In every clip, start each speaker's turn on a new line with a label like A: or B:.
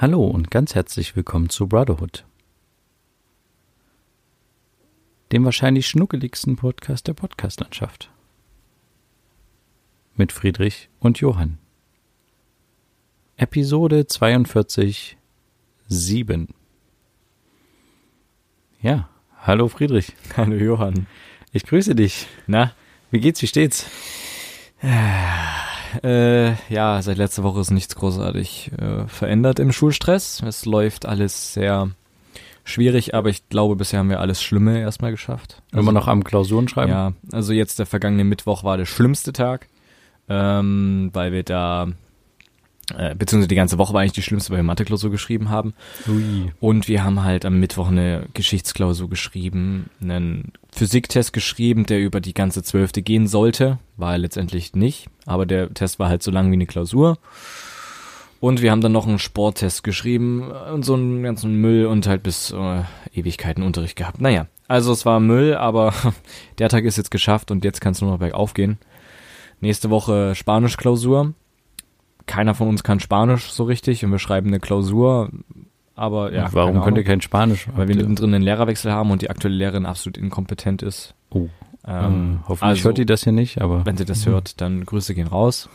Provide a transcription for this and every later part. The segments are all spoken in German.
A: Hallo und ganz herzlich willkommen zu Brotherhood, dem wahrscheinlich schnuckeligsten Podcast der Podcastlandschaft. Mit Friedrich und Johann. Episode 42 7. Ja, hallo Friedrich.
B: Hallo Johann.
A: Ich grüße dich. Na, wie geht's, wie steht's?
B: Äh, ja, seit letzter Woche ist nichts großartig äh, verändert im Schulstress. Es läuft alles sehr schwierig, aber ich glaube, bisher haben wir alles Schlimme erstmal geschafft.
A: Also, Immer noch am Klausuren schreiben?
B: Ja, also jetzt der vergangene Mittwoch war der schlimmste Tag, ähm, weil wir da äh, beziehungsweise die ganze Woche war eigentlich die schlimmste, weil wir Mathe-Klausur geschrieben haben.
A: Ui.
B: Und wir haben halt am Mittwoch eine Geschichtsklausur geschrieben, einen Physiktest geschrieben, der über die ganze Zwölfte gehen sollte. War er letztendlich nicht, aber der Test war halt so lang wie eine Klausur. Und wir haben dann noch einen Sporttest geschrieben und so einen ganzen Müll und halt bis äh, Ewigkeiten Unterricht gehabt. Naja, also es war Müll, aber der Tag ist jetzt geschafft und jetzt kann es nur noch bergauf gehen. Nächste Woche Spanisch-Klausur keiner von uns kann Spanisch so richtig und wir schreiben eine Klausur. Aber ja.
A: Warum könnt ihr kein Spanisch?
B: Weil wir mittendrin einen Lehrerwechsel haben und die aktuelle Lehrerin absolut inkompetent ist.
A: Oh. Ähm, ähm, hoffentlich also, hört die das hier nicht, aber.
B: Wenn sie das mhm. hört, dann Grüße gehen raus.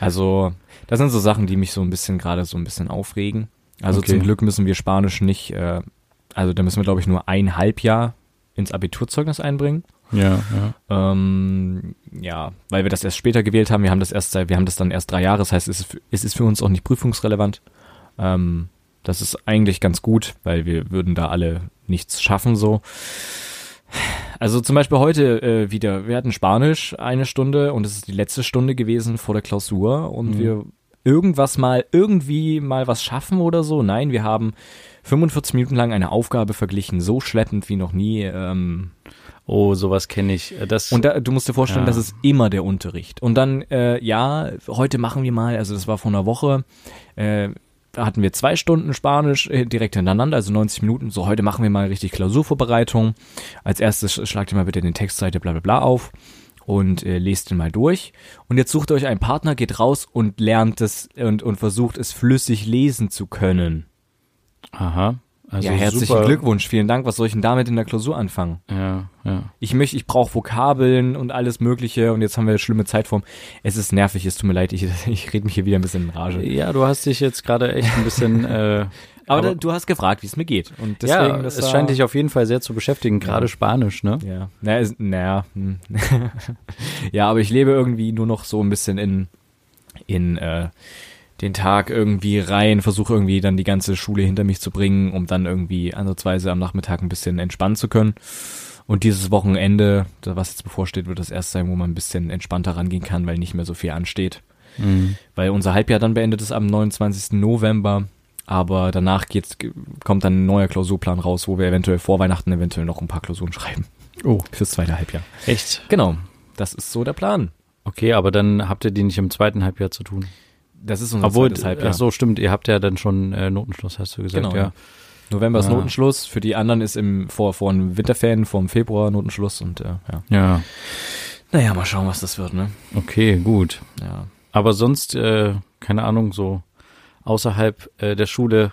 B: Also, das sind so Sachen, die mich so ein bisschen gerade so ein bisschen aufregen. Also okay. zum Glück müssen wir Spanisch nicht, äh, also da müssen wir, glaube ich, nur ein Halbjahr ins Abiturzeugnis einbringen.
A: Ja,
B: ja. Ähm, ja, weil wir das erst später gewählt haben. Wir haben das erst, wir haben das dann erst drei Jahre. Das heißt, es ist, es ist für uns auch nicht prüfungsrelevant. Ähm, das ist eigentlich ganz gut, weil wir würden da alle nichts schaffen so. Also zum Beispiel heute äh, wieder, wir hatten Spanisch eine Stunde und es ist die letzte Stunde gewesen vor der Klausur und mhm. wir irgendwas mal, irgendwie mal was schaffen oder so. Nein, wir haben 45 Minuten lang eine Aufgabe verglichen, so schleppend wie noch nie. Ähm,
A: Oh, sowas kenne ich. Äh, das,
B: und da, du musst dir vorstellen, ja. das ist immer der Unterricht. Und dann, äh, ja, heute machen wir mal, also das war vor einer Woche, äh, da hatten wir zwei Stunden Spanisch äh, direkt hintereinander, also 90 Minuten. So, heute machen wir mal richtig Klausurvorbereitung. Als erstes schlagt ihr mal bitte den Textseite bla bla bla auf und äh, lest den mal durch. Und jetzt sucht ihr euch einen Partner, geht raus und lernt es und, und versucht es flüssig lesen zu können.
A: Aha.
B: Also ja, herzlichen super. Glückwunsch, vielen Dank. Was soll ich denn damit in der Klausur anfangen?
A: Ja, ja.
B: Ich möchte, ich brauche Vokabeln und alles Mögliche und jetzt haben wir eine schlimme Zeitform. Es ist nervig, es tut mir leid, ich, ich rede mich hier wieder ein bisschen in Rage.
A: Ja, du hast dich jetzt gerade echt ein bisschen. äh,
B: aber, aber du hast gefragt, wie es mir geht.
A: Und deswegen, ja, es scheint dich auf jeden Fall sehr zu beschäftigen, gerade ja. Spanisch, ne?
B: Ja. Naja, naja. Hm. ja, aber ich lebe irgendwie nur noch so ein bisschen in in äh, den Tag irgendwie rein, versuche irgendwie dann die ganze Schule hinter mich zu bringen, um dann irgendwie ansatzweise am Nachmittag ein bisschen entspannen zu können. Und dieses Wochenende, was jetzt bevorsteht, wird das erste sein, wo man ein bisschen entspannter rangehen kann, weil nicht mehr so viel ansteht. Mhm. Weil unser Halbjahr dann beendet ist am 29. November. Aber danach geht's, kommt dann ein neuer Klausurplan raus, wo wir eventuell vor Weihnachten eventuell noch ein paar Klausuren schreiben.
A: Oh.
B: Fürs zweite Halbjahr.
A: Echt?
B: Genau. Das ist so der Plan.
A: Okay, aber dann habt ihr die nicht im zweiten Halbjahr zu tun.
B: Das ist unser
A: Obwohl, zweites Halbjahr. Ach so, stimmt. Ihr habt ja dann schon äh, Notenschluss, hast du gesagt.
B: Genau.
A: Ja.
B: November ist ah. Notenschluss. Für die anderen ist im vor vor den Winterferien vor dem Februar Notenschluss und äh, ja.
A: Ja.
B: Naja, mal schauen, was das wird, ne?
A: Okay, gut.
B: Ja.
A: Aber sonst, äh, keine Ahnung, so außerhalb äh, der Schule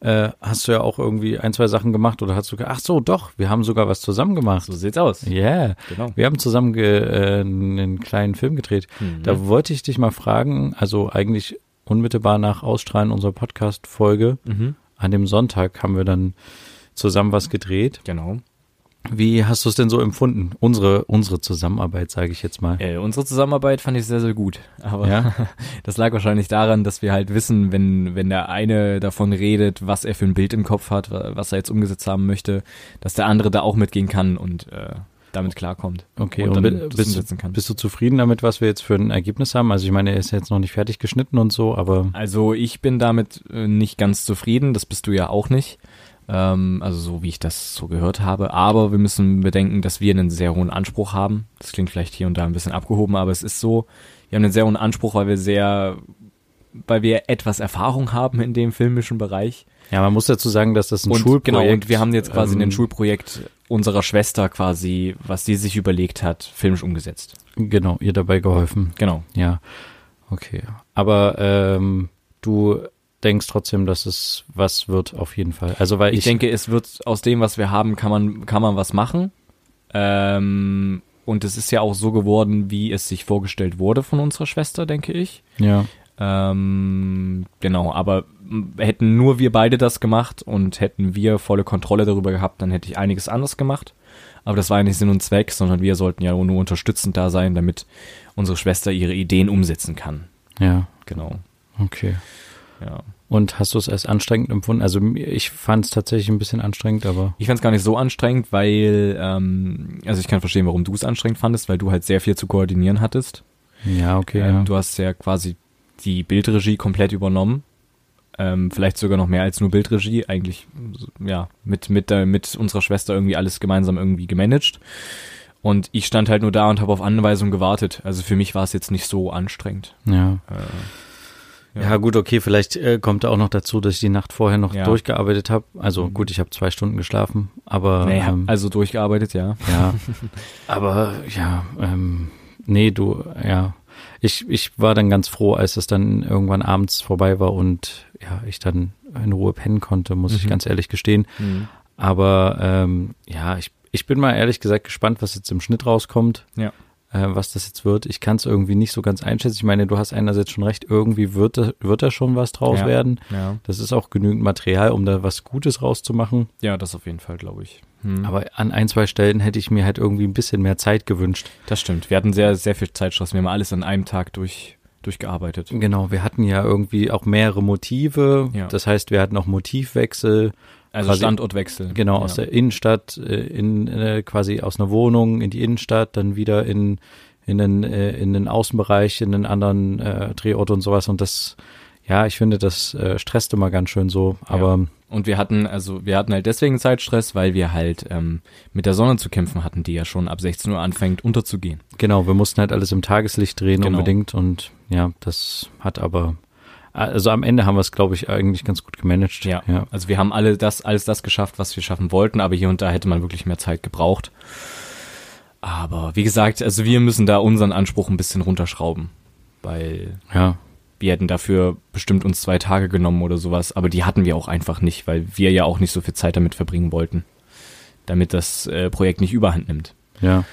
A: äh, hast du ja auch irgendwie ein, zwei Sachen gemacht oder hast du, ach so, doch, wir haben sogar was zusammen gemacht.
B: So sieht's aus.
A: Ja, yeah. genau. Wir haben zusammen äh, einen kleinen Film gedreht. Mhm. Da wollte ich dich mal fragen, also eigentlich unmittelbar nach Ausstrahlen unserer Podcast-Folge, mhm. an dem Sonntag haben wir dann zusammen was gedreht.
B: Genau.
A: Wie hast du es denn so empfunden? Unsere, unsere Zusammenarbeit, sage ich jetzt mal.
B: Äh, unsere Zusammenarbeit fand ich sehr, sehr gut. Aber ja? das lag wahrscheinlich daran, dass wir halt wissen, wenn, wenn der eine davon redet, was er für ein Bild im Kopf hat, was er jetzt umgesetzt haben möchte, dass der andere da auch mitgehen kann und äh, damit klarkommt.
A: Okay, und, und bist, du, bist du zufrieden damit, was wir jetzt für ein Ergebnis haben? Also ich meine, er ist jetzt noch nicht fertig geschnitten und so, aber.
B: Also ich bin damit äh, nicht ganz zufrieden, das bist du ja auch nicht ähm, also so wie ich das so gehört habe. Aber wir müssen bedenken, dass wir einen sehr hohen Anspruch haben. Das klingt vielleicht hier und da ein bisschen abgehoben, aber es ist so, wir haben einen sehr hohen Anspruch, weil wir sehr, weil wir etwas Erfahrung haben in dem filmischen Bereich.
A: Ja, man muss dazu sagen, dass das ein
B: und,
A: Schulprojekt
B: Genau, und wir haben jetzt quasi ähm, ein Schulprojekt unserer Schwester quasi, was die sich überlegt hat, filmisch umgesetzt.
A: Genau, ihr dabei geholfen.
B: Genau.
A: Ja, okay. Aber ähm, du denkst trotzdem, dass es was wird, auf jeden Fall. Also weil
B: Ich,
A: ich,
B: denke, es wird aus dem, was wir haben, kann man, kann man was machen. Ähm, und es ist ja auch so geworden, wie es sich vorgestellt wurde von unserer Schwester, denke ich.
A: ja,
B: Ähm, genau, aber hätten nur wir beide das gemacht und hätten wir volle Kontrolle darüber gehabt, dann hätte ich einiges anders gemacht. Aber das war ja nicht Sinn und Zweck, sondern wir sollten ja nur unterstützend da sein, damit unsere Schwester ihre Ideen umsetzen kann.
A: ja,
B: Genau,
A: okay.
B: Ja.
A: Und hast du es als anstrengend empfunden? Also ich fand es tatsächlich ein bisschen anstrengend, aber
B: Ich fand es gar nicht so anstrengend, weil, ähm, also ich kann verstehen, warum du es anstrengend fandest, weil du halt sehr viel zu koordinieren hattest.
A: ja, okay,
B: Ähm,
A: ja.
B: Du hast ja quasi die Bildregie komplett übernommen. Ähm, vielleicht sogar noch mehr als nur Bildregie. Eigentlich, so, ja, mit, mit, der, mit unserer Schwester irgendwie alles gemeinsam irgendwie gemanagt. Und ich stand halt nur da und habe auf Anweisung gewartet. Also für mich war es jetzt nicht so anstrengend.
A: ja.
B: Äh,
A: Ja, gut, okay, vielleicht äh, kommt da auch noch dazu, dass ich die Nacht vorher noch
B: Ja.
A: durchgearbeitet habe. Also
B: Mhm.
A: gut, ich habe zwei Stunden geschlafen, aber
B: nee,
A: ähm,
B: also durchgearbeitet, ja.
A: ja, aber ja, ähm, nee, du, ja, ich, ich war dann ganz froh, als es dann irgendwann abends vorbei war und ja, ich dann in Ruhe pennen konnte, muss ich
B: Mhm.
A: ganz ehrlich gestehen.
B: Mhm.
A: Aber ähm, ja, ich, ich bin mal ehrlich gesagt gespannt, was jetzt im Schnitt rauskommt.
B: Ja.
A: Äh, was das jetzt wird. Ich kann es irgendwie nicht so ganz einschätzen. Ich meine, du hast einerseits schon recht, irgendwie wird da, wird da schon was draus
B: Ja.
A: werden.
B: Ja.
A: Das ist auch genügend Material, um da was Gutes rauszumachen.
B: ja, das auf jeden Fall, glaube ich. Mhm.
A: Aber an ein, zwei Stellen hätte ich mir halt irgendwie ein bisschen mehr Zeit gewünscht.
B: das stimmt. Wir hatten sehr, sehr viel Zeitstress. Wir haben alles an einem Tag durch, durchgearbeitet.
A: Genau, wir hatten ja irgendwie auch mehrere Motive.
B: Ja.
A: Das heißt, wir hatten auch Motivwechsel.
B: Also
A: Quasi-
B: Standortwechsel.
A: Genau, aus
B: ja.
A: der Innenstadt, äh, in, äh, quasi aus einer Wohnung in die Innenstadt, dann wieder in, in, den, äh, in den Außenbereich, in den anderen äh, Drehort und sowas. Und das, ja, ich finde, das äh, stresst immer ganz schön so. Aber
B: Und wir hatten, also wir hatten halt deswegen Zeitstress, weil wir halt ähm, mit der Sonne zu kämpfen hatten, die ja schon ab 16 Uhr anfängt unterzugehen.
A: genau, wir mussten halt alles im Tageslicht drehen
B: Genau.
A: unbedingt. Und ja, das hat aber, also am Ende haben wir es, glaube ich, eigentlich ganz gut gemanagt.
B: Ja.
A: ja.
B: Also wir haben alle das, alles das geschafft, was wir schaffen wollten, aber hier und da hätte man wirklich mehr Zeit gebraucht. Aber wie gesagt, also wir müssen da unseren Anspruch ein bisschen runterschrauben, weil
A: ja.
B: wir hätten dafür bestimmt uns zwei Tage genommen oder sowas, aber die hatten wir auch einfach nicht, weil wir ja auch nicht so viel Zeit damit verbringen wollten, damit das äh, Projekt nicht überhand nimmt.
A: ja.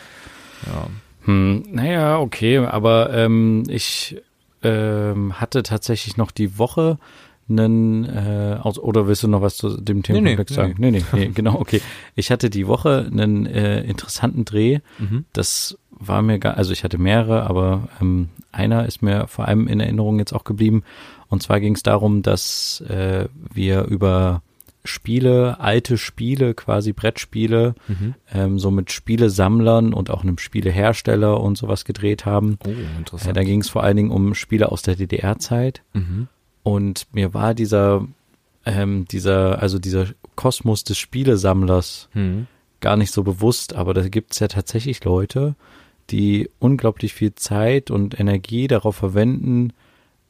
B: Ja.
A: Hm, naja, okay, aber ähm, ich ähm, hatte tatsächlich noch die Woche einen, äh, aus, oder willst du noch was zu dem Themenkomplex
B: nee,
A: sagen? Nee, nee, nee, genau, okay. Ich hatte die Woche einen äh, interessanten Dreh.
B: Mhm.
A: Das war mir gar, also ich hatte mehrere, aber ähm, einer ist mir vor allem in Erinnerung jetzt auch geblieben. Und zwar ging es darum, dass äh, wir über Spiele, alte Spiele, quasi Brettspiele,
B: Mhm.
A: ähm, so mit Spielesammlern und auch einem Spielehersteller und sowas gedreht haben.
B: Oh,
A: Äh,
B: interessant.
A: da ging es vor allen Dingen um Spiele aus der DDR-Zeit.
B: mhm.
A: Und mir war dieser, ähm, dieser, also dieser Kosmos des Spielesammlers
B: Mhm.
A: gar nicht so bewusst, aber da gibt es ja tatsächlich Leute, die unglaublich viel Zeit und Energie darauf verwenden,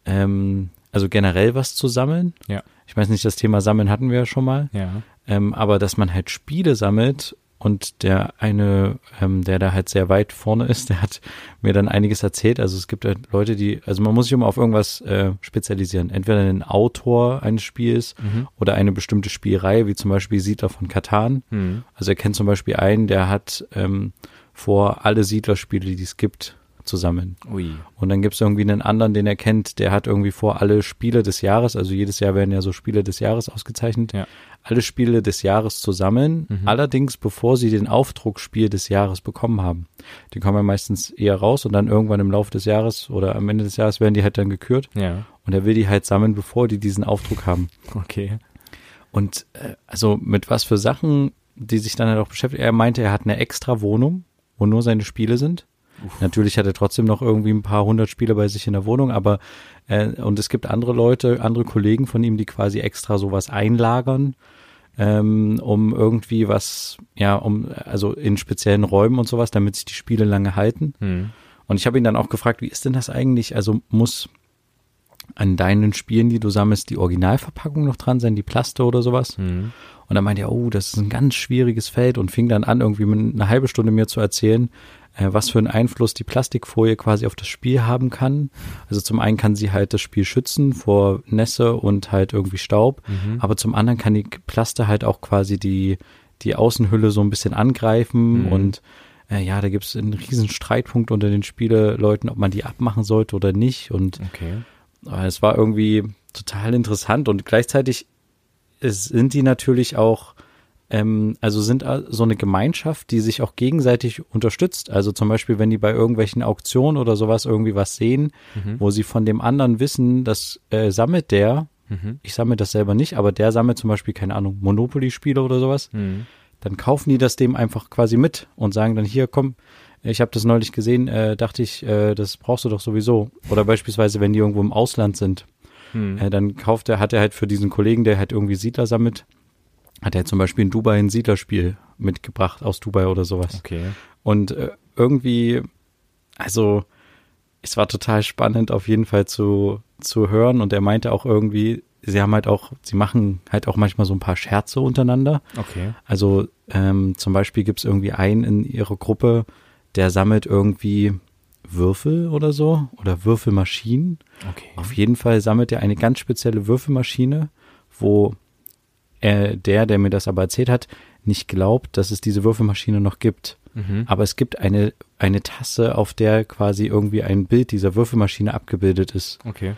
A: ähm, also generell was zu sammeln.
B: Ja.
A: Ich weiß nicht, das Thema Sammeln hatten wir ja schon mal.
B: Ja.
A: Ähm, aber dass man halt Spiele sammelt und der eine, ähm, der da halt sehr weit vorne ist, der hat mir dann einiges erzählt. Also es gibt halt Leute, die, also man muss sich immer auf irgendwas äh, spezialisieren. Entweder einen Autor eines Spiels
B: Mhm.
A: oder eine bestimmte Spielreihe, wie zum Beispiel Siedler von Katan.
B: Mhm.
A: Also er kennt zum Beispiel einen, der hat ähm, vor, alle Siedlerspiele, die es gibt, zu sammeln.
B: Ui.
A: Und dann gibt es irgendwie einen anderen, den er kennt, der hat irgendwie vor, alle Spiele des Jahres, also jedes Jahr werden ja so Spiele des Jahres ausgezeichnet,
B: Ja.
A: alle Spiele des Jahres zu sammeln,
B: Mhm.
A: allerdings bevor sie den Aufdruck Spiel des Jahres bekommen haben. Die kommen ja meistens eher raus und dann irgendwann im Laufe des Jahres oder am Ende des Jahres werden die halt dann gekürt
B: Ja.
A: und er will die halt sammeln, bevor die diesen Aufdruck haben.
B: Okay.
A: Und äh, also mit was für Sachen, die sich dann halt auch beschäftigt. Er meinte, er hat eine extra Wohnung, wo nur seine Spiele sind. Natürlich hat er trotzdem noch irgendwie ein paar hundert Spiele bei sich in der Wohnung, aber äh, und es gibt andere Leute, andere Kollegen von ihm, die quasi extra sowas einlagern, ähm, um irgendwie was, ja, um also in speziellen Räumen und sowas, damit sich die Spiele lange halten.
B: Mhm.
A: Und ich habe ihn dann auch gefragt, wie ist denn das eigentlich? Also muss an deinen Spielen, die du sammelst, die Originalverpackung noch dran sein, die Plaste oder sowas?
B: Mhm.
A: Und dann meinte er, oh, das ist ein ganz schwieriges Feld und fing dann an, irgendwie eine halbe Stunde mir zu erzählen, äh, was für einen Einfluss die Plastikfolie quasi auf das Spiel haben kann. Also zum einen kann sie halt das Spiel schützen vor Nässe und halt irgendwie Staub, mhm. aber zum anderen kann die Plaste halt auch quasi die, die Außenhülle so ein bisschen angreifen mhm. und äh, ja, da gibt es einen riesen Streitpunkt unter den Spieleleuten, ob man die abmachen sollte oder nicht und
B: okay.
A: äh, es war irgendwie total interessant und gleichzeitig sind die natürlich auch ähm, also sind so eine Gemeinschaft, die sich auch gegenseitig unterstützt. Also zum Beispiel, wenn die bei irgendwelchen Auktionen oder sowas irgendwie was sehen, mhm. wo sie von dem anderen wissen, das äh, sammelt der, mhm. ich sammle das selber nicht, aber der sammelt zum Beispiel, keine Ahnung, Monopoly-Spiele oder sowas, mhm. dann kaufen die das dem einfach quasi mit und sagen dann, hier, komm, ich habe das neulich gesehen, äh, dachte ich, äh, das brauchst du doch sowieso. Oder beispielsweise, wenn die irgendwo im Ausland sind, hm. äh, dann kauft er, hat er halt für diesen Kollegen, der halt irgendwie Siedler sammelt, hat er zum Beispiel in Dubai ein Siedlerspiel mitgebracht aus Dubai oder sowas.
B: Okay.
A: Und äh, irgendwie, also es war total spannend auf jeden Fall zu, zu hören und er meinte auch irgendwie, sie haben halt auch, sie machen halt auch manchmal so ein paar Scherze untereinander.
B: Okay.
A: Also ähm, zum Beispiel gibt es irgendwie einen in ihrer Gruppe, der sammelt irgendwie Würfel oder so oder Würfelmaschinen.
B: Okay.
A: Auf jeden Fall sammelt er eine ganz spezielle Würfelmaschine, wo äh, der, der mir das aber erzählt hat, nicht glaubt, dass es diese Würfelmaschine noch gibt. Mhm. Aber es gibt eine, eine Tasse, auf der quasi irgendwie ein Bild dieser Würfelmaschine abgebildet ist.
B: Okay.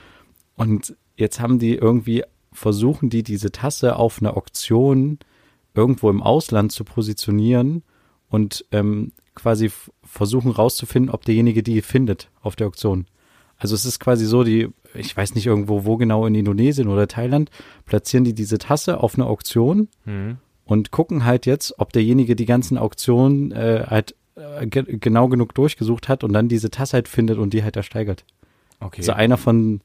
A: Und jetzt haben die irgendwie, versuchen die diese Tasse auf einer Auktion irgendwo im Ausland zu positionieren und ähm, quasi versuchen rauszufinden, ob derjenige die findet auf der Auktion. Also es ist quasi so, die, ich weiß nicht irgendwo, wo genau in Indonesien oder Thailand, platzieren die diese Tasse auf eine Auktion mhm. und gucken halt jetzt, ob derjenige die ganzen Auktionen äh, halt äh, ge genau genug durchgesucht hat und dann diese Tasse halt findet und die halt ersteigert.
B: Okay.
A: Also einer von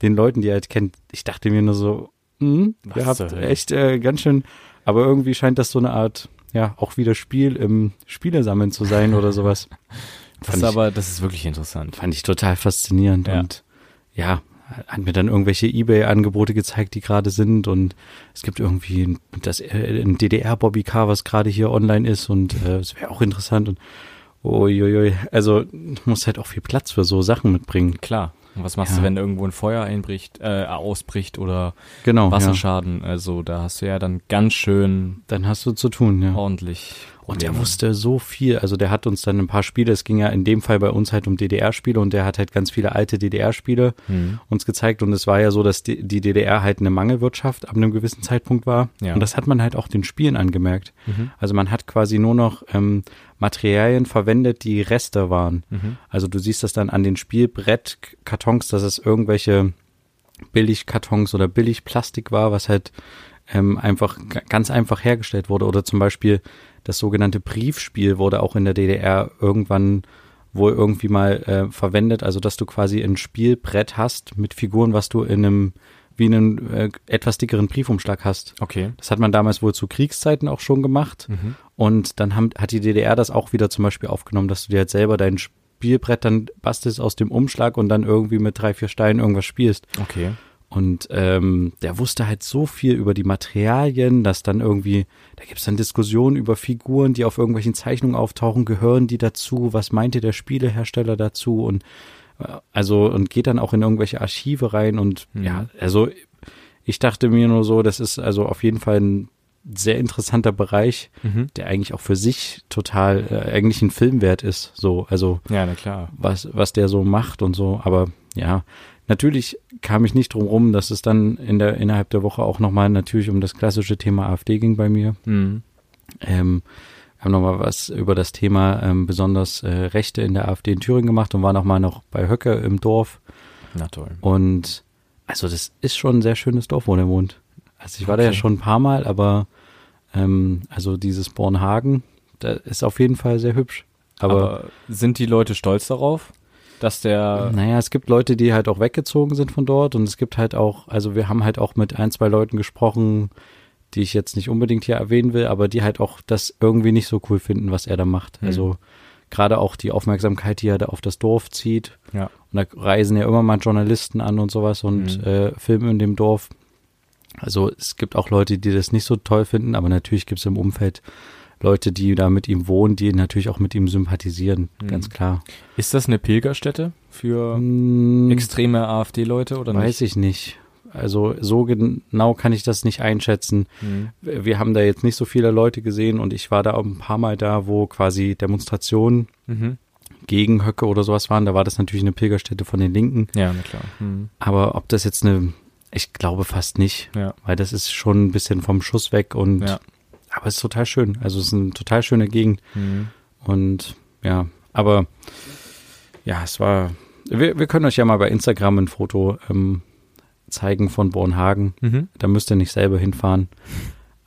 A: den Leuten, die er halt kennt, ich dachte mir nur so, hm, ihr habt echt äh, ganz schön, aber irgendwie scheint das so eine Art, ja, auch wieder Spiel im Spielesammeln zu sein oder sowas.
B: Das ist aber, das ist wirklich interessant.
A: Fand ich total faszinierend
B: Ja.
A: und ja, hat mir dann irgendwelche Ebay-Angebote gezeigt, die gerade sind und es gibt irgendwie ein, das, äh, ein DDR-Bobby-Car, was gerade hier online ist und äh, es wäre auch interessant und uiuiui, also du musst halt auch viel Platz für so Sachen mitbringen.
B: Klar. Und was machst
A: Ja.
B: du, wenn irgendwo ein Feuer einbricht, äh, ausbricht oder
A: Genau, ja.
B: Wasserschaden? Also da hast du ja dann ganz schön
A: Dann hast du zu tun, ja.
B: ordentlich.
A: Und der wusste so viel. Also der hat uns dann ein paar Spiele, es ging ja in dem Fall bei uns halt um DDR-Spiele und der hat halt ganz viele alte DDR-Spiele
B: Hm.
A: uns gezeigt. Und es war ja so, dass die, die DDR halt eine Mangelwirtschaft ab einem gewissen Zeitpunkt war.
B: Ja.
A: Und das hat man halt auch den Spielen angemerkt.
B: Mhm.
A: Also man hat quasi nur noch ähm, Materialien verwendet, die Reste waren.
B: Mhm.
A: Also du siehst das dann an den Spielbrettkartons, dass es irgendwelche Billigkartons oder Billigplastik war, was halt ähm, einfach ganz einfach hergestellt wurde. Oder zum Beispiel das sogenannte Briefspiel wurde auch in der DDR irgendwann wohl irgendwie mal äh, verwendet. Also dass du quasi ein Spielbrett hast mit Figuren, was du in einem wie einen äh, etwas dickeren Briefumschlag hast.
B: Okay.
A: Das hat man damals wohl zu Kriegszeiten auch schon gemacht.
B: Mhm.
A: Und dann haben, hat die DDR das auch wieder zum Beispiel aufgenommen, dass du dir halt selber dein Spielbrett dann bastelst aus dem Umschlag und dann irgendwie mit drei, vier Steinen irgendwas spielst.
B: Okay.
A: Und ähm, der wusste halt so viel über die Materialien, dass dann irgendwie, da gibt's dann Diskussionen über Figuren, die auf irgendwelchen Zeichnungen auftauchen, gehören die dazu, was meinte der Spielehersteller dazu und äh, also und geht dann auch in irgendwelche Archive rein und
B: Mhm.
A: ja, also ich dachte mir nur so, das ist also auf jeden Fall ein sehr interessanter Bereich,
B: Mhm.
A: der eigentlich auch für sich total äh, eigentlich ein Filmwert ist, so, also
B: Ja, na klar.
A: was, was der so macht und so. Aber ja, natürlich kam ich nicht drum rum, dass es dann in der, innerhalb der Woche auch nochmal natürlich um das klassische Thema AfD ging bei mir.
B: Mhm.
A: Ähm, wir haben nochmal was über das Thema ähm, besonders äh, Rechte in der AfD in Thüringen gemacht und war nochmal noch bei Höcke im Dorf.
B: Na toll.
A: Und also das ist schon ein sehr schönes Dorf, wo der wohnt. Also ich war da ja
B: Okay.
A: schon ein paar Mal, aber ähm, also dieses Bornhagen, da ist auf jeden Fall sehr hübsch.
B: Aber,
A: aber
B: sind die Leute stolz darauf, dass der
A: Naja, es gibt Leute, die halt auch weggezogen sind von dort und es gibt halt auch, also wir haben halt auch mit ein, zwei Leuten gesprochen, die ich jetzt nicht unbedingt hier erwähnen will, aber die halt auch das irgendwie nicht so cool finden, was er da macht.
B: Hm.
A: Also gerade auch die Aufmerksamkeit, die er da auf das Dorf zieht.
B: Ja.
A: Und da reisen ja immer mal Journalisten an und sowas und
B: Mhm.
A: äh, filmen in dem Dorf. Also es gibt auch Leute, die das nicht so toll finden, aber natürlich gibt es im Umfeld Leute, die da mit ihm wohnen, die natürlich auch mit ihm sympathisieren,
B: Mhm.
A: ganz klar.
B: Ist das eine Pilgerstätte für
A: Hm,
B: extreme AfD-Leute oder
A: weiß ich nicht. Also so genau kann ich das nicht einschätzen.
B: Mhm.
A: Wir haben da jetzt nicht so viele Leute gesehen und ich war da auch ein paar Mal da, wo quasi Demonstrationen
B: Mhm.
A: gegen Höcke oder sowas waren. Da war das natürlich eine Pilgerstätte von den Linken.
B: Ja, na klar. Mhm.
A: Aber ob das jetzt eine, ich glaube fast nicht,
B: Ja.
A: weil das ist schon ein bisschen vom Schuss weg und
B: Ja.
A: Aber es ist total schön. Also es ist eine total schöne Gegend
B: Mhm.
A: und ja, aber ja, es war. Wir, wir können euch ja mal bei Instagram ein Foto ähm, zeigen von Bornhagen.
B: Mhm.
A: Da müsst ihr nicht selber hinfahren.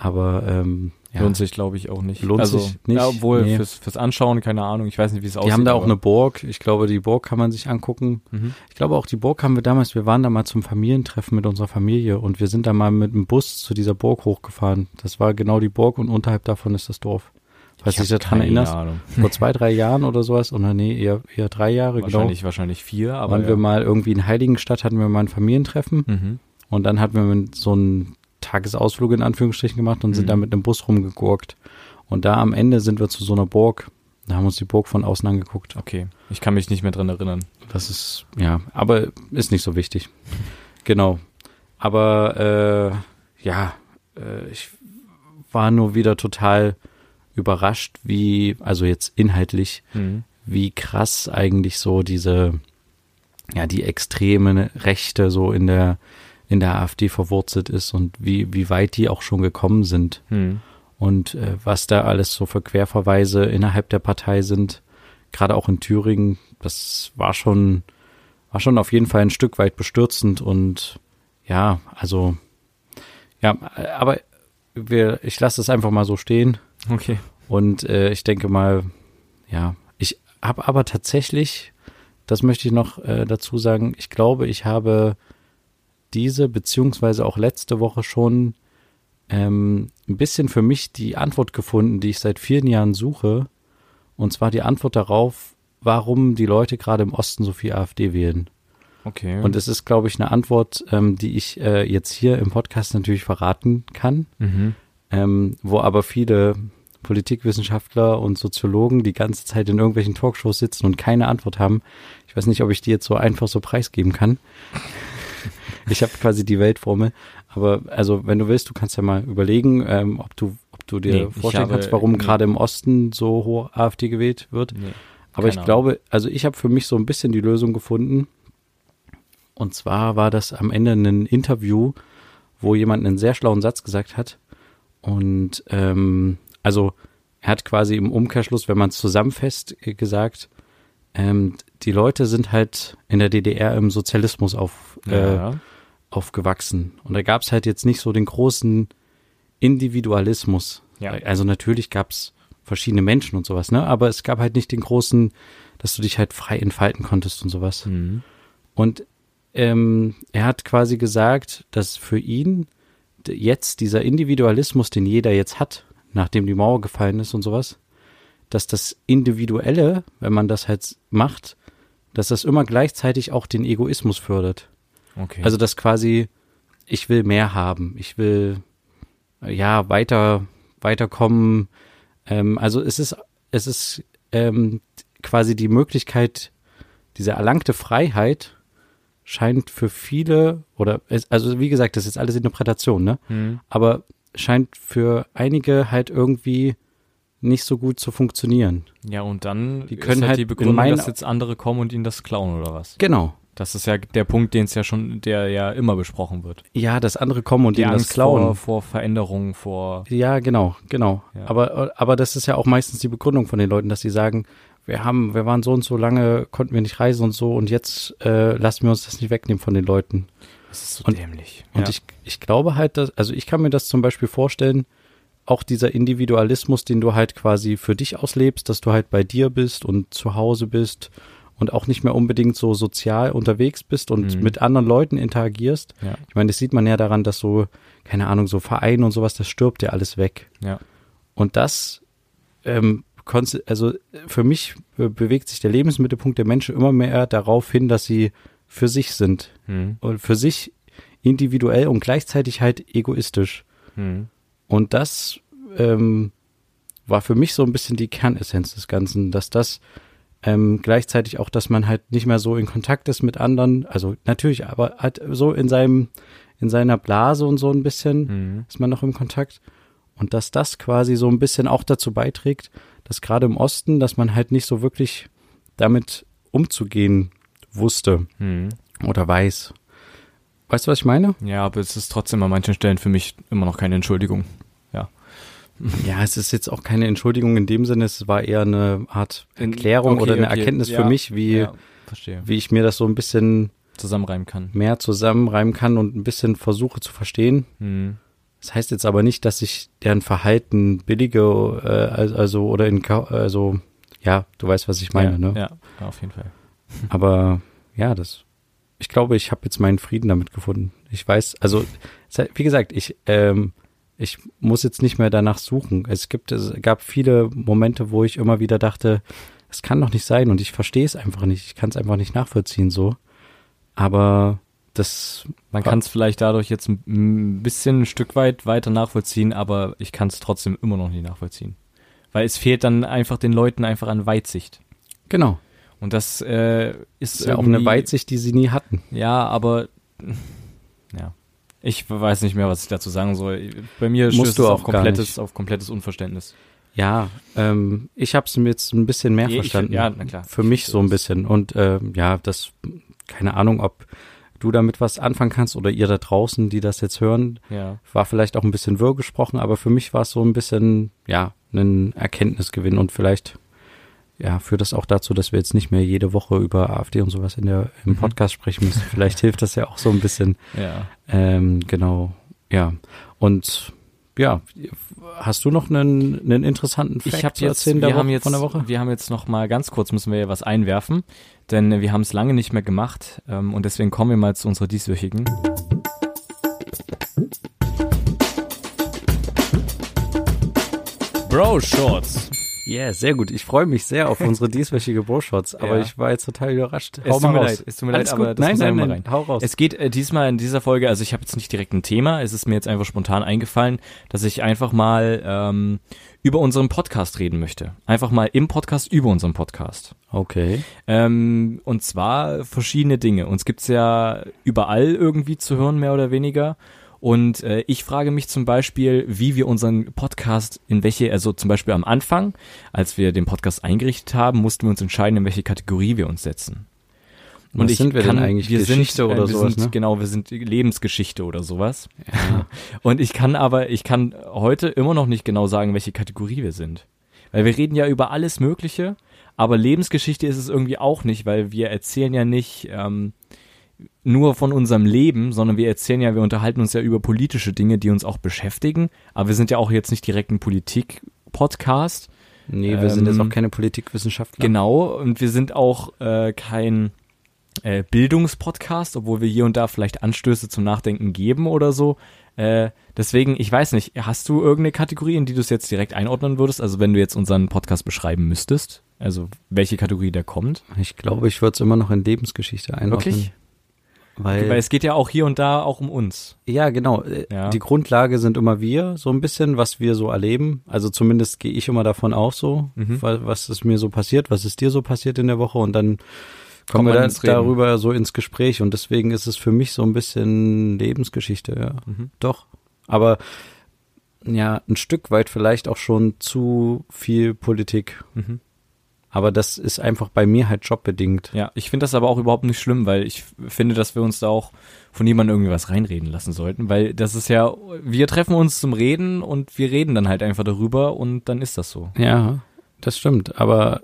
A: Aber ähm, ja.
B: Lohnt sich, glaube ich, auch nicht.
A: Lohnt
B: also,
A: sich nicht,
B: Ja, obwohl
A: nee.
B: fürs, fürs Anschauen, keine Ahnung, ich weiß nicht, wie es aussieht.
A: Die haben da auch eine Burg. Ich glaube, die Burg kann man sich angucken.
B: Mhm.
A: Ich glaube auch die Burg haben wir damals, wir waren da mal zum Familientreffen mit unserer Familie und wir sind da mal mit dem Bus zu dieser Burg hochgefahren. Das war genau die Burg und unterhalb davon ist das Dorf. Falls du dich daran erinnerst,
B: Ahnung.
A: vor zwei, drei Jahren oder sowas, oder nee, eher, eher drei Jahre, genau.
B: Wahrscheinlich, wahrscheinlich vier, aber.
A: waren
B: ja.
A: wir mal irgendwie in Heiligenstadt, hatten wir mal ein Familientreffen
B: Mhm.
A: und dann hatten wir mit so einen Tagesausflug in Anführungsstrichen gemacht und sind
B: Mhm.
A: da mit einem Bus rumgegurkt. Und da am Ende sind wir zu so einer Burg, da haben wir uns die Burg von außen angeguckt.
B: Okay, ich kann mich nicht mehr dran erinnern.
A: Das ist, ja, aber ist nicht so wichtig. Genau. Aber äh, ja, äh, ich war nur wieder total überrascht, wie, also jetzt inhaltlich,
B: Mhm.
A: wie krass eigentlich so diese, ja, die extreme Rechte so in der, in der AfD verwurzelt ist und wie, wie weit die auch schon gekommen sind
B: Mhm.
A: und äh, was da alles so für Querverweise innerhalb der Partei sind, gerade auch in Thüringen, das war schon, war schon auf jeden Fall ein Stück weit bestürzend und ja, also ja, aber wir, ich lasse es einfach mal so stehen
B: Okay.
A: und äh, ich denke mal, ja, ich habe aber tatsächlich, das möchte ich noch äh, dazu sagen, ich glaube, ich habe diese beziehungsweise auch letzte Woche schon ähm, ein bisschen für mich die Antwort gefunden, die ich seit vielen Jahren suche. Und zwar die Antwort darauf, warum die Leute gerade im Osten so viel AfD wählen.
B: Okay.
A: Und es ist, glaube ich, eine Antwort, ähm, die ich äh, jetzt hier im Podcast natürlich verraten kann
B: mhm.
A: ähm, wo aber viele Politikwissenschaftler und Soziologen die ganze Zeit in irgendwelchen Talkshows sitzen und keine Antwort haben. Ich weiß nicht, ob ich die jetzt so einfach so preisgeben kann. Ich habe quasi die Weltformel. Aber also, wenn du willst, du kannst ja mal überlegen, ähm, ob du, ob du dir
B: Nee,
A: vorstellen
B: habe-
A: kannst, warum
B: nee.
A: gerade im Osten so hoch AfD gewählt wird.
B: Nee.
A: Aber ich
B: Keine
A: glaube, also ich habe für mich so ein bisschen die Lösung gefunden. Und zwar war das am Ende ein Interview, wo jemand einen sehr schlauen Satz gesagt hat. Und ähm, also er hat quasi im Umkehrschluss, wenn man es zusammenfasst, äh, gesagt, ähm, die Leute sind halt in der DDR im Sozialismus auf, äh,
B: Ja.
A: Aufgewachsen. Und da gab es halt jetzt nicht so den großen Individualismus.
B: Ja.
A: Also natürlich gab es verschiedene Menschen und sowas, ne? Aber es gab halt nicht den großen, dass du dich halt frei entfalten konntest und sowas.
B: Mhm.
A: Und ähm, er hat quasi gesagt, dass für ihn jetzt dieser Individualismus, den jeder jetzt hat, nachdem die Mauer gefallen ist und sowas, dass das Individuelle, wenn man das halt macht, dass das immer gleichzeitig auch den Egoismus fördert.
B: Okay.
A: Also dass quasi, ich will mehr haben, ich will ja weiter, weiterkommen. Ähm, also es ist, es ist ähm, quasi die Möglichkeit, diese erlangte Freiheit scheint für viele, oder es, also wie gesagt, das ist jetzt alles Interpretation, ne?
B: Mhm.
A: Aber scheint für einige halt irgendwie nicht so gut zu funktionieren.
B: Ja, und dann
A: Die können
B: halt
A: halt
B: die Begründung, dass jetzt andere kommen und ihnen das klauen oder was?
A: Genau.
B: Das ist ja der Punkt, den es ja schon, der ja immer besprochen wird.
A: Ja, dass andere kommen und
B: Die
A: das
B: Angst
A: klauen.
B: vor, vor Veränderung, vor
A: Ja, genau, genau.
B: Ja.
A: Aber, aber das ist ja auch meistens die Begründung von den Leuten, dass sie sagen, wir haben, wir waren so und so lange, konnten wir nicht reisen und so und jetzt äh, lassen wir uns das nicht wegnehmen von den Leuten.
B: das ist so
A: Und-
B: dämlich.
A: Und ich, ich glaube halt, dass, also ich kann mir das zum Beispiel vorstellen, auch dieser Individualismus, den du halt quasi für dich auslebst, dass du halt bei dir bist und zu Hause bist und auch nicht mehr unbedingt so sozial unterwegs bist und
B: Mhm.
A: mit anderen Leuten interagierst.
B: ja,
A: Ich meine, das sieht man ja daran, dass so, keine Ahnung, so Vereine und sowas, das stirbt ja alles weg.
B: ja.
A: Und das, ähm, also für mich bewegt sich der Lebensmittelpunkt der Menschen immer mehr darauf hin, dass sie für sich sind
B: Mhm.
A: und für sich individuell und gleichzeitig halt egoistisch.
B: Mhm.
A: Und das ähm, war für mich so ein bisschen die Kernessenz des Ganzen, dass das ähm, gleichzeitig auch, dass man halt nicht mehr so in Kontakt ist mit anderen, also natürlich, aber halt so in seinem, in seiner Blase und so ein bisschen
B: Mhm.
A: ist man noch im Kontakt. Und dass das quasi so ein bisschen auch dazu beiträgt, dass gerade im Osten, dass man halt nicht so wirklich damit umzugehen wusste
B: Mhm.
A: oder weiß. Weißt du, was ich meine?
B: Ja, aber es ist trotzdem an manchen Stellen für mich immer noch keine Entschuldigung.
A: Ja, es ist jetzt auch keine Entschuldigung in dem Sinne, es war eher eine Art Erklärung
B: Okay,
A: oder eine
B: okay,
A: Erkenntnis
B: ja,
A: für mich, wie,
B: ja,
A: wie ich mir das so ein bisschen
B: Zusammenreimen kann.
A: mehr zusammenreimen kann und ein bisschen versuche zu verstehen.
B: Mhm.
A: Das heißt jetzt aber nicht, dass ich deren Verhalten billige, äh, al- also oder in, also ja, du weißt, was ich meine,
B: ja,
A: ne?
B: Ja, auf jeden Fall.
A: Aber ja, das, ich glaube, ich habe jetzt meinen Frieden damit gefunden. Ich weiß, also wie gesagt, ich, ähm, ich muss jetzt nicht mehr danach suchen. Es gibt, es gab viele Momente, wo ich immer wieder dachte, es kann doch nicht sein und ich verstehe es einfach nicht. Ich kann es einfach nicht nachvollziehen so. Aber das,
B: Man kann es vielleicht dadurch jetzt ein- bisschen ein Stück weit weiter nachvollziehen, aber ich kann es trotzdem immer noch nicht nachvollziehen. Weil es fehlt dann einfach den Leuten einfach an Weitsicht.
A: genau,
B: Und das äh, ist,
A: ist ja auch eine Weitsicht, die sie nie hatten.
B: Ja, aber ja. Ich weiß nicht mehr, was ich dazu sagen soll. Bei mir stößt
A: du
B: es auf komplettes, auf komplettes Unverständnis.
A: Ja, ähm, ich habe es mir jetzt ein bisschen mehr
B: ich-
A: verstanden.
B: ja, na klar.
A: Für
B: Ich
A: mich so ein bisschen. Und ähm, ja, das, keine Ahnung, ob du damit was anfangen kannst oder ihr da draußen, die das jetzt hören,
B: Ja.
A: war vielleicht auch ein bisschen wirr gesprochen, aber für mich war es so ein bisschen, ja, ein Erkenntnisgewinn und vielleicht, ja, führt das auch dazu, dass wir jetzt nicht mehr jede Woche über AfD und sowas in der, im
B: Mhm.
A: Podcast sprechen müssen. Vielleicht hilft das ja auch so ein bisschen.
B: Ja.
A: Ähm, genau, ja. Und ja, hast du noch einen, einen interessanten Fact
B: Ich habe
A: zu
B: jetzt, wir haben jetzt,
A: von der Woche?
B: wir haben jetzt noch mal ganz kurz müssen wir ja was einwerfen, denn wir haben es lange nicht mehr gemacht ähm, und deswegen kommen wir mal zu unserer dieswöchigen. Bro Shorts.
A: Ja, sehr gut. Ich freue mich sehr auf unsere dieswöchige Bro-Shots, aber
B: Ja.
A: ich war jetzt total überrascht.
B: Es tut mir leid, es tut mir leid,
A: Alles
B: aber
A: gut.
B: das
A: nein,
B: muss
A: nein, nein,
B: mal
A: hau raus.
B: Es geht äh, diesmal in dieser Folge, also ich habe jetzt nicht direkt ein Thema, es ist mir jetzt einfach spontan eingefallen, dass ich einfach mal ähm, über unseren Podcast reden möchte. Einfach mal im Podcast über unseren Podcast.
A: okay.
B: Ähm, und zwar verschiedene Dinge. Uns gibt's ja überall irgendwie zu hören, mehr oder weniger. Und äh, ich frage mich zum Beispiel, wie wir unseren Podcast in welche, also zum Beispiel am Anfang, als wir den Podcast eingerichtet haben, mussten wir uns entscheiden, in welche Kategorie wir uns setzen.
A: Was sind wir denn eigentlich?
B: Wir
A: Geschichte
B: sind, äh,
A: oder
B: wir
A: sowas,
B: sind,
A: ne?
B: Genau, wir sind Lebensgeschichte oder sowas.
A: Ja.
B: Und ich kann aber, ich kann heute immer noch nicht genau sagen, welche Kategorie wir sind. Weil wir reden ja über alles Mögliche, aber Lebensgeschichte ist es irgendwie auch nicht, weil wir erzählen ja nicht ähm, nur von unserem Leben, sondern wir erzählen ja, wir unterhalten uns ja über politische Dinge, die uns auch beschäftigen. Aber wir sind ja auch jetzt nicht direkt ein Politik-Podcast.
A: Nee, wir sind jetzt
B: Ähm,
A: auch keine Politikwissenschaftler.
B: Genau, und wir sind auch äh, kein äh, Bildungspodcast, obwohl wir hier und da vielleicht Anstöße zum Nachdenken geben oder so. Äh, deswegen, ich weiß nicht, hast du irgendeine Kategorie, in die du es jetzt direkt einordnen würdest? Also wenn du jetzt unseren Podcast beschreiben müsstest, also welche Kategorie der kommt?
A: Ich glaube, ich würde es immer noch in Lebensgeschichte einordnen.
B: Wirklich?
A: Weil,
B: Weil es geht ja auch hier und da auch um uns.
A: ja, genau. äh,
B: Ja.
A: Die Grundlage sind immer wir, so ein bisschen, was wir so erleben. Also zumindest gehe ich immer davon aus so,
B: Mhm.
A: wa- was ist mir so passiert, was ist dir so passiert in der Woche und dann kommen wir dann darüber so ins Gespräch und deswegen ist es für mich so ein bisschen Lebensgeschichte, ja.
B: Mhm.
A: Doch. Aber ja, ein Stück weit vielleicht auch schon zu viel Politik.
B: Mhm.
A: Aber das ist einfach bei mir halt jobbedingt.
B: Ja, ich finde das aber auch überhaupt nicht schlimm, weil ich finde, dass wir uns da auch von jemandem irgendwie was reinreden lassen sollten, weil das ist ja, wir treffen uns zum Reden und wir reden dann halt einfach darüber und dann ist das so.
A: Ja, das stimmt. Aber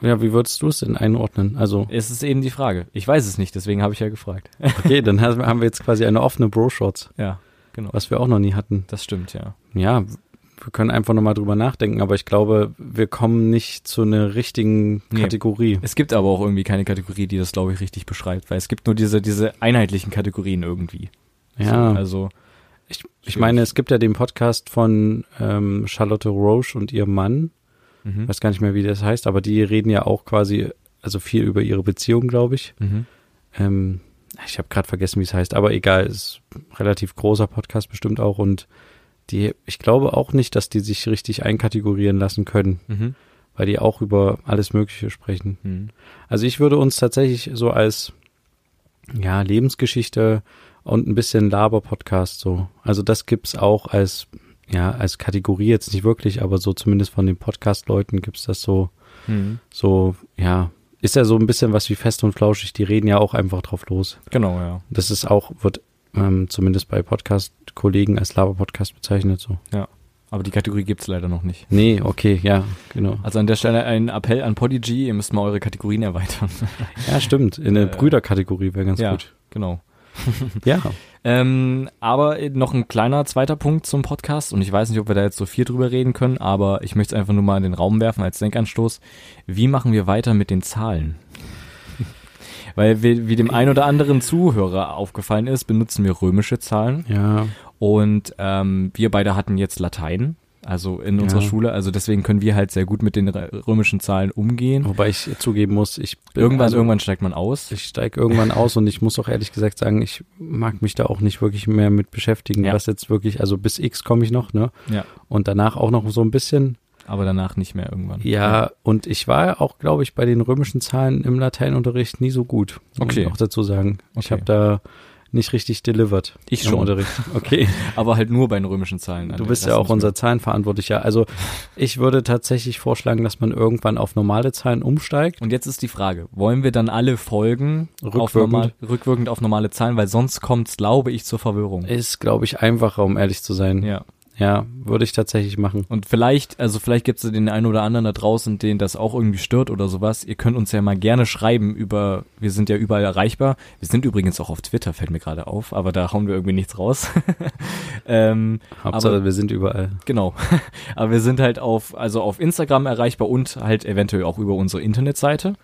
A: ja, wie würdest du es denn einordnen? Also,
B: Es ist eben die Frage. Ich weiß es nicht, deswegen habe ich ja gefragt.
A: okay, dann haben wir jetzt quasi eine offene Bro-Shots,
B: Ja, genau.
A: was wir auch noch nie hatten.
B: Das stimmt, ja.
A: Ja, wir können einfach nochmal drüber nachdenken, aber ich glaube, wir kommen nicht zu einer richtigen
B: Nee.
A: Kategorie.
B: Es gibt aber auch irgendwie keine Kategorie, die das, glaube ich, richtig beschreibt, weil es gibt nur diese, diese einheitlichen Kategorien irgendwie.
A: Ja,
B: So, also,
A: ich, ich meine, es gibt ja den Podcast von ähm, Charlotte Roche und ihrem Mann,
B: mhm.
A: weiß gar nicht mehr, wie das heißt, aber die reden ja auch quasi, also viel über ihre Beziehung, glaube ich.
B: Mhm.
A: Ähm, ich habe gerade vergessen, wie es heißt, aber egal, ist ein relativ großer Podcast bestimmt auch und die, ich glaube auch nicht, dass die sich richtig einkategorieren lassen können,
B: Mhm.
A: weil die auch über alles Mögliche sprechen.
B: Mhm.
A: Also ich würde uns tatsächlich so als ja, Lebensgeschichte und ein bisschen Laber-Podcast so. Also das gibt's auch als ja, als Kategorie jetzt nicht wirklich, aber so zumindest von den Podcast-Leuten gibt's das so,
B: Mhm.
A: so, ja, ist ja so ein bisschen was wie fest und flauschig, die reden ja auch einfach drauf los.
B: Genau, ja.
A: Das ist auch, wird ähm, zumindest bei Podcast-Kollegen als Laber-Podcast bezeichnet so.
B: Aber die Kategorie gibt's leider noch nicht.
A: Nee, okay, ja, genau.
B: Also an der Stelle ein Appell an Podigy, ihr müsst mal eure Kategorien erweitern.
A: Ja, stimmt. In der
B: Äh,
A: Brüderkategorie wäre ganz
B: ja.
A: gut.
B: genau.
A: Ja.
B: Ähm, aber noch ein kleiner zweiter Punkt zum Podcast und ich weiß nicht, ob wir da jetzt so viel drüber reden können, aber ich möchte es einfach nur mal in den Raum werfen als Denkanstoß. Wie machen wir weiter mit den Zahlen? Weil wir, wie dem ein oder anderen Zuhörer aufgefallen ist, benutzen wir römische Zahlen
A: Ja.
B: und ähm, wir beide hatten jetzt Latein, also in unserer
A: Ja.
B: Schule, also deswegen können wir halt sehr gut mit den rö- römischen Zahlen umgehen.
A: Wobei ich zugeben muss, ich bin
B: Irgendwann,
A: also,
B: irgendwann steigt man aus.
A: Ich steige irgendwann aus und ich muss auch ehrlich gesagt sagen, ich mag mich da auch nicht wirklich mehr mit beschäftigen,
B: Ja.
A: was jetzt wirklich, also bis X komme ich noch, ne?
B: Ja.
A: Und danach auch noch so ein bisschen.
B: Aber danach nicht mehr irgendwann.
A: Ja, und ich war auch, glaube ich, bei den römischen Zahlen im Lateinunterricht nie so gut. muss
B: Okay.
A: ich auch dazu sagen. Ich
B: Okay.
A: habe da nicht richtig delivered.
B: Ich schon.
A: Unterricht. Okay.
B: Aber halt nur bei den römischen Zahlen.
A: Du bist ja auch unser Zahlenverantwortlicher. Also ich würde tatsächlich vorschlagen, dass man irgendwann auf normale Zahlen umsteigt.
B: Und jetzt ist die Frage, wollen wir dann alle Folgen auf
A: Rückwirkend.
B: normal, rückwirkend auf normale Zahlen, weil sonst kommt's, glaube ich, zur Verwirrung.
A: Ist, glaube ich, einfacher, um ehrlich zu sein.
B: Ja.
A: Ja, würde ich tatsächlich machen.
B: Und vielleicht, also vielleicht gibt's den einen oder anderen da draußen, den das auch irgendwie stört oder sowas. Ihr könnt uns ja mal gerne schreiben über, wir sind ja überall erreichbar. Wir sind übrigens auch auf Twitter, fällt mir gerade auf, aber da hauen wir irgendwie nichts raus. ähm,
A: Hauptsache,
B: Aber-
A: wir sind überall.
B: Genau. Aber wir sind halt auf, also auf Instagram erreichbar und halt eventuell auch über unsere Internetseite,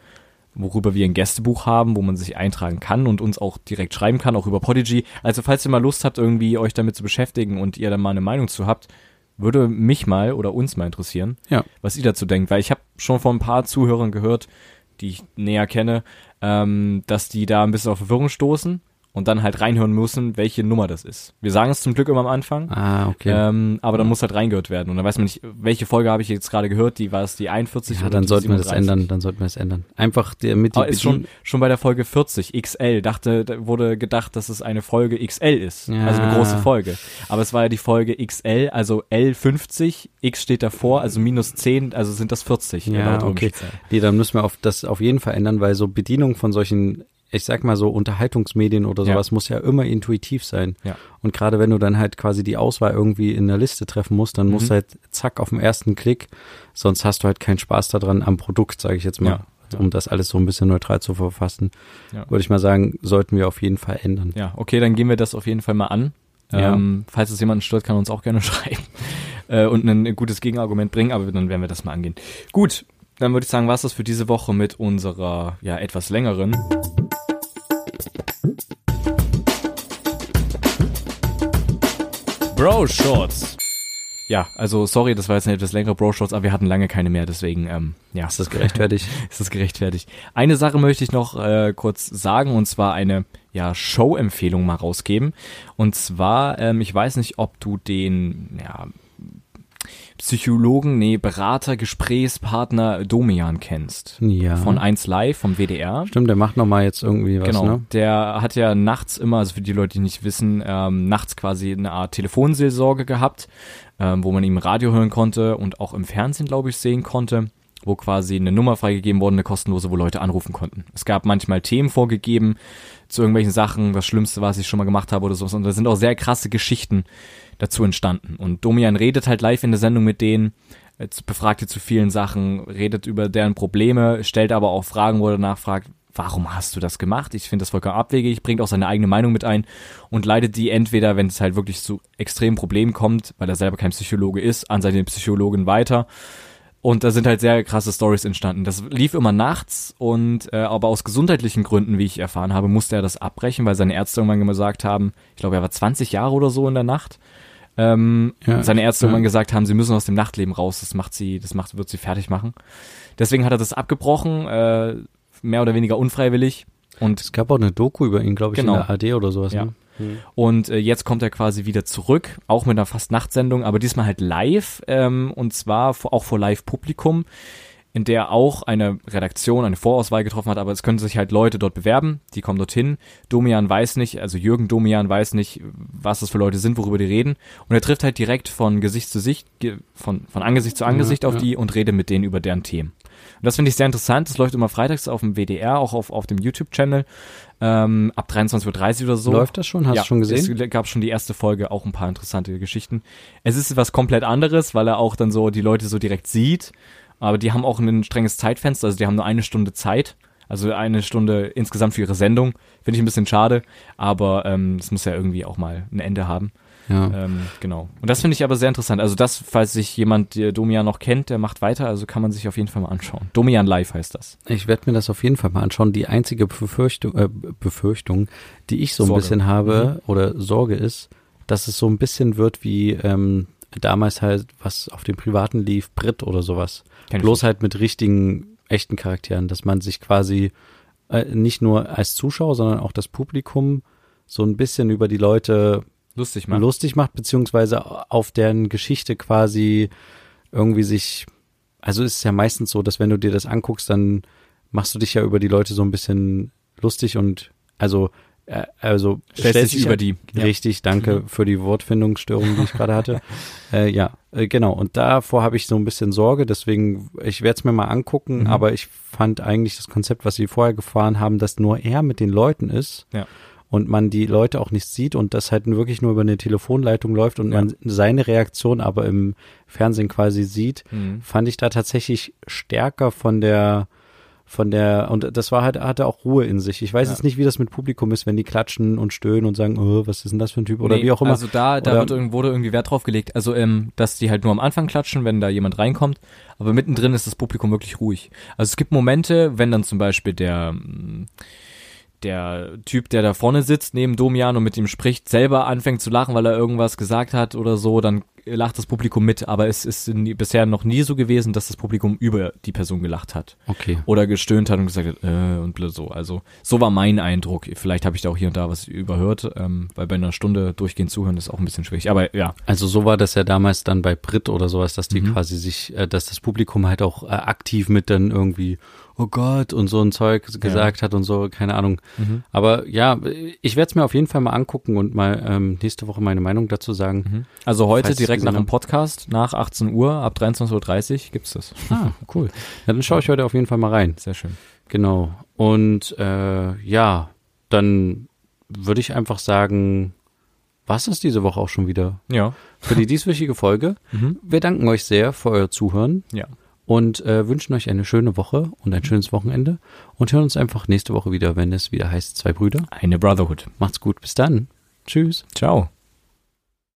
B: worüber wir ein Gästebuch haben, wo man sich eintragen kann und uns auch direkt schreiben kann, auch über Podigy. Also falls ihr mal Lust habt, irgendwie euch damit zu beschäftigen und ihr da mal eine Meinung zu habt, würde mich mal oder uns mal interessieren,
A: Ja.
B: was ihr dazu denkt, weil ich habe schon von ein paar Zuhörern gehört, die ich näher kenne, ähm, dass die da ein bisschen auf Verwirrung stoßen und dann halt reinhören müssen, welche Nummer das ist. Wir sagen es zum Glück immer am Anfang.
A: Ah, okay.
B: Ähm, aber dann muss halt reingehört werden. Und dann weiß man nicht, welche Folge habe ich jetzt gerade gehört, die war es die 41
A: ja,
B: oder
A: dann
B: die
A: sollten wir das
B: 37?
A: ändern, dann sollten wir es ändern. Einfach mit die
B: Aber ist schon, schon bei der Folge 40, XL, dachte, da wurde gedacht, dass es eine Folge XL ist.
A: Ja.
B: Also eine große Folge. Aber es war ja die Folge XL, also L50, X steht davor, also minus 10, also sind das 40.
A: Ja,
B: laut
A: okay. Nee, dann müssen wir auf das auf jeden Fall ändern, weil so Bedienung von solchen, ich sag mal so Unterhaltungsmedien oder
B: Ja.
A: sowas muss ja immer intuitiv sein.
B: Ja.
A: Und gerade wenn du dann halt quasi die Auswahl irgendwie in der Liste treffen musst, dann musst
B: Mhm.
A: du halt zack auf den ersten Klick, sonst hast du halt keinen Spaß daran am Produkt, sage ich jetzt mal.
B: Ja, ja.
A: Um das alles so ein bisschen neutral zu verfassen,
B: Ja.
A: würde ich mal sagen, sollten wir auf jeden Fall ändern.
B: Ja, okay, dann gehen wir das auf jeden Fall mal an.
A: Ja.
B: Ähm, falls es jemanden stört, kann er uns auch gerne schreiben äh, und ein gutes Gegenargument bringen, aber dann werden wir das mal angehen. Gut, dann würde ich sagen, war das für diese Woche mit unserer ja etwas längeren. Bro Shorts. Ja, also sorry, das war jetzt eine etwas längere Bro Shorts, aber wir hatten lange keine mehr, deswegen ähm, ja.
A: Ist das gerechtfertigt?
B: ist das gerechtfertigt. Eine Sache möchte ich noch äh, kurz sagen und zwar eine ja, Show-Empfehlung mal rausgeben. Und zwar, ähm, ich weiß nicht, ob du den ja, Psychologen, nee, Berater, Gesprächspartner Domian kennst.
A: ja.
B: Von 1 Live, vom WDR.
A: Stimmt, der macht noch mal jetzt irgendwie was,
B: Genau,
A: ne?
B: der hat ja nachts immer, also für die Leute, die nicht wissen, ähm, nachts quasi eine Art Telefonseelsorge gehabt, ähm, wo man ihm im Radio hören konnte und auch im Fernsehen, glaube ich, sehen konnte, wo quasi eine Nummer freigegeben wurde, eine kostenlose, wo Leute anrufen konnten. Es gab manchmal Themen vorgegeben zu irgendwelchen Sachen, das Schlimmste, was ich schon mal gemacht habe oder sowas. Und da sind auch sehr krasse Geschichten dazu entstanden. Und Domian redet halt live in der Sendung mit denen, jetzt befragt die zu vielen Sachen, redet über deren Probleme, stellt aber auch Fragen, wo er nachfragt, warum hast du das gemacht? Ich finde das vollkommen abwegig, bringt auch seine eigene Meinung mit ein und leitet die entweder, wenn es halt wirklich zu extremen Problemen kommt, weil er selber kein Psychologe ist, an seine Psychologin weiter. Und da sind halt sehr krasse Stories entstanden. Das lief immer nachts und äh, aber aus gesundheitlichen Gründen, wie ich erfahren habe, musste er das abbrechen, weil seine Ärzte irgendwann gesagt haben, ich glaube, er war 20 Jahre oder so in der Nacht. Ähm,
A: Ja,
B: seine Ärzte
A: ja.
B: irgendwann gesagt haben, sie müssen aus dem Nachtleben raus, das macht sie, das macht, wird sie fertig machen. Deswegen hat er das abgebrochen, äh, mehr oder weniger unfreiwillig. Und
A: Es gab auch eine Doku über ihn, glaube ich,
B: Genau.
A: in der AD oder sowas.
B: Ja.
A: Ne?
B: Mhm. Und äh, jetzt kommt er quasi wieder zurück, auch mit einer fast Nachtsendung, aber diesmal halt live ähm, und zwar auch vor Live-Publikum in der auch eine Redaktion eine Vorauswahl getroffen hat, aber es können sich halt Leute dort bewerben, die kommen dorthin. Domian weiß nicht, also Jürgen Domian weiß nicht, was das für Leute sind, worüber die reden. Und er trifft halt direkt von Gesicht zu Sicht, von, von Angesicht zu Angesicht ja, auf ja. die und redet mit denen über deren Themen. Und das finde ich sehr interessant. Das läuft immer freitags auf dem WDR, auch auf, auf dem YouTube-Channel. Ähm, ab 23.30 Uhr oder so.
A: Läuft das schon? Hast ja, du schon gesehen?
B: Es gab schon die erste Folge, auch ein paar interessante Geschichten. Es ist was komplett anderes, weil er auch dann so die Leute so direkt sieht aber die haben auch ein strenges Zeitfenster, also die haben nur eine Stunde Zeit. Also eine Stunde insgesamt für ihre Sendung. Finde ich ein bisschen schade, aber ähm, es muss ja irgendwie auch mal ein Ende haben. Ja. Ähm, genau. Und das finde ich aber sehr interessant. Also das, falls sich jemand der Domian noch kennt, der macht weiter, also kann man sich auf jeden Fall mal anschauen. Domian Live heißt das.
A: Ich werde mir das auf jeden Fall mal anschauen. Die einzige Befürchtung, äh, Befürchtung die ich so ein Sorge. bisschen habe mhm. oder Sorge ist, dass es so ein bisschen wird wie ähm, damals halt, was auf dem Privaten lief, Brit oder sowas. Kenn Bloß halt mit richtigen, echten Charakteren, dass man sich quasi äh, nicht nur als Zuschauer, sondern auch das Publikum so ein bisschen über die Leute
B: lustig macht,
A: lustig macht beziehungsweise auf deren Geschichte quasi irgendwie sich, also ist es ja meistens so, dass wenn du dir das anguckst, dann machst du dich ja über die Leute so ein bisschen lustig und also äh, also
B: stellt sich über die.
A: Richtig, danke mhm. für die Wortfindungsstörung, die ich gerade hatte. äh, ja, äh, genau. Und davor habe ich so ein bisschen Sorge, deswegen, ich werde es mir mal angucken, mhm. aber ich fand eigentlich das Konzept, was sie vorher gefahren haben, dass nur er mit den Leuten ist.
B: Ja.
A: Und man die Leute auch nicht sieht und das halt wirklich nur über eine Telefonleitung läuft und ja. man seine Reaktion aber im Fernsehen quasi sieht, mhm. fand ich da tatsächlich stärker von der von der, und das war halt, hatte auch Ruhe in sich. Ich weiß ja. jetzt nicht, wie das mit Publikum ist, wenn die klatschen und stöhnen und sagen, oh, was ist denn das für ein Typ oder nee, wie auch immer.
B: Also da, da wird, wurde irgendwie Wert drauf gelegt. Also, ähm, dass die halt nur am Anfang klatschen, wenn da jemand reinkommt, aber mittendrin ist das Publikum wirklich ruhig. Also es gibt Momente, wenn dann zum Beispiel der, der Typ, der da vorne sitzt, neben Domian und mit ihm spricht, selber anfängt zu lachen, weil er irgendwas gesagt hat oder so, dann lacht das Publikum mit, aber es ist nie, bisher noch nie so gewesen, dass das Publikum über die Person gelacht hat.
A: Okay.
B: Oder gestöhnt hat und gesagt hat, äh, und so. Also, so war mein Eindruck. Vielleicht habe ich da auch hier und da was überhört, ähm, weil bei einer Stunde durchgehend zuhören ist auch ein bisschen schwierig. Aber ja.
A: Also so war das ja damals dann bei Brit oder sowas, dass die mhm. quasi sich, äh, dass das Publikum halt auch äh, aktiv mit dann irgendwie oh Gott und so ein Zeug gesagt ja. hat und so, keine Ahnung. Mhm. Aber ja, ich werde es mir auf jeden Fall mal angucken und mal ähm, nächste Woche meine Meinung dazu sagen.
B: Mhm. Also heute direkt nach dem Podcast, nach 18 Uhr, ab 23.30 Uhr gibt's das.
A: Ah, cool. Ja, dann schaue ich heute auf jeden Fall mal rein.
B: Sehr schön.
A: Genau. Und äh, ja, dann würde ich einfach sagen, was ist diese Woche auch schon wieder?
B: Ja.
A: Für die dieswöchige Folge. Mhm. Wir danken euch sehr für euer Zuhören.
B: Ja
A: und äh, wünschen euch eine schöne Woche und ein schönes Wochenende und hören uns einfach nächste Woche wieder, wenn es wieder heißt Zwei Brüder.
B: Eine Brotherhood.
A: Macht's gut, bis dann. Tschüss.
B: Ciao.